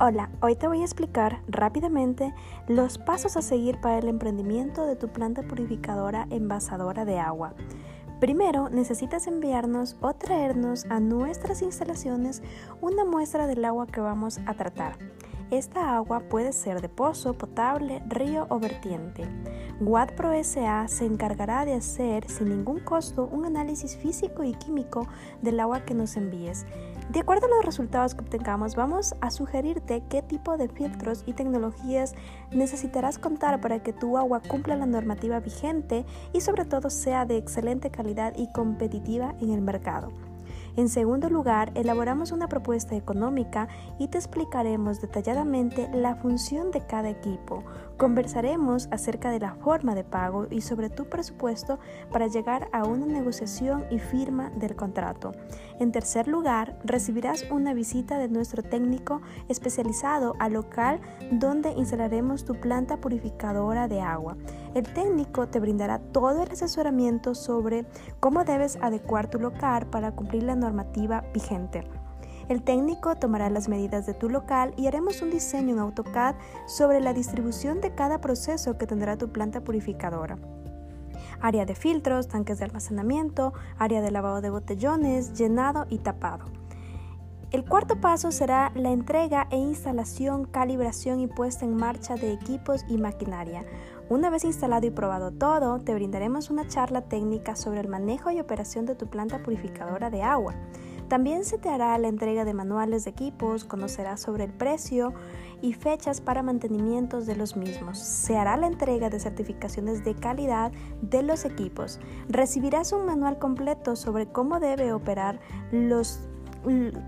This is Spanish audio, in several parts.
Hola, hoy te voy a explicar rápidamente los pasos a seguir para el emprendimiento de tu planta purificadora envasadora de agua. Primero, necesitas enviarnos o traernos a nuestras instalaciones una muestra del agua que vamos a tratar. Esta agua puede ser de pozo, potable, río o vertiente. Watt Pro SA se encargará de hacer sin ningún costo un análisis físico y químico del agua que nos envíes. De acuerdo a los resultados que obtengamos, vamos a sugerirte qué tipo de filtros y tecnologías necesitarás contar para que tu agua cumpla la normativa vigente y sobre todo sea de excelente calidad y competitiva en el mercado. En segundo lugar, elaboramos una propuesta económica y te explicaremos detalladamente la función de cada equipo. Conversaremos acerca de la forma de pago y sobre tu presupuesto para llegar a una negociación y firma del contrato. En tercer lugar, recibirás una visita de nuestro técnico especializado al local donde instalaremos tu planta purificadora de agua. El técnico te brindará todo el asesoramiento sobre cómo debes adecuar tu local para cumplir la normativa vigente. El técnico tomará las medidas de tu local y haremos un diseño en AutoCAD sobre la distribución de cada proceso que tendrá tu planta purificadora. Área de filtros, tanques de almacenamiento, área de lavado de botellones, llenado y tapado. El cuarto paso será la entrega e instalación, calibración y puesta en marcha de equipos y maquinaria. Una vez instalado y probado todo, te brindaremos una charla técnica sobre el manejo y operación de tu planta purificadora de agua. También se te hará la entrega de manuales de equipos, conocerás sobre el precio y fechas para mantenimientos de los mismos. Se hará la entrega de certificaciones de calidad de los equipos. Recibirás un manual completo sobre cómo debe operar los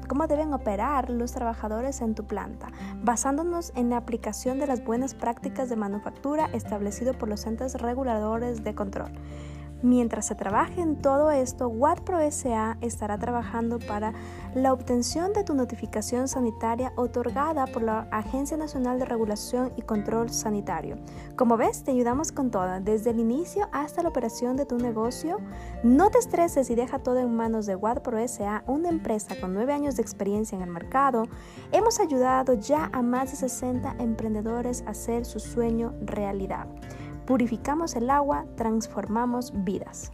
cómo deben operar los trabajadores en tu planta, basándonos en la aplicación de las buenas prácticas de manufactura establecido por los entes reguladores de control. Mientras se trabaje en todo esto, WattPro SA estará trabajando para la obtención de tu notificación sanitaria otorgada por la Agencia Nacional de Regulación y Control Sanitario. Como ves, te ayudamos con todo, desde el inicio hasta la operación de tu negocio. No te estreses y deja todo en manos de WattPro SA, una empresa con nueve años de experiencia en el mercado. Hemos ayudado ya a más de 60 emprendedores a hacer su sueño realidad. Purificamos el agua, transformamos vidas.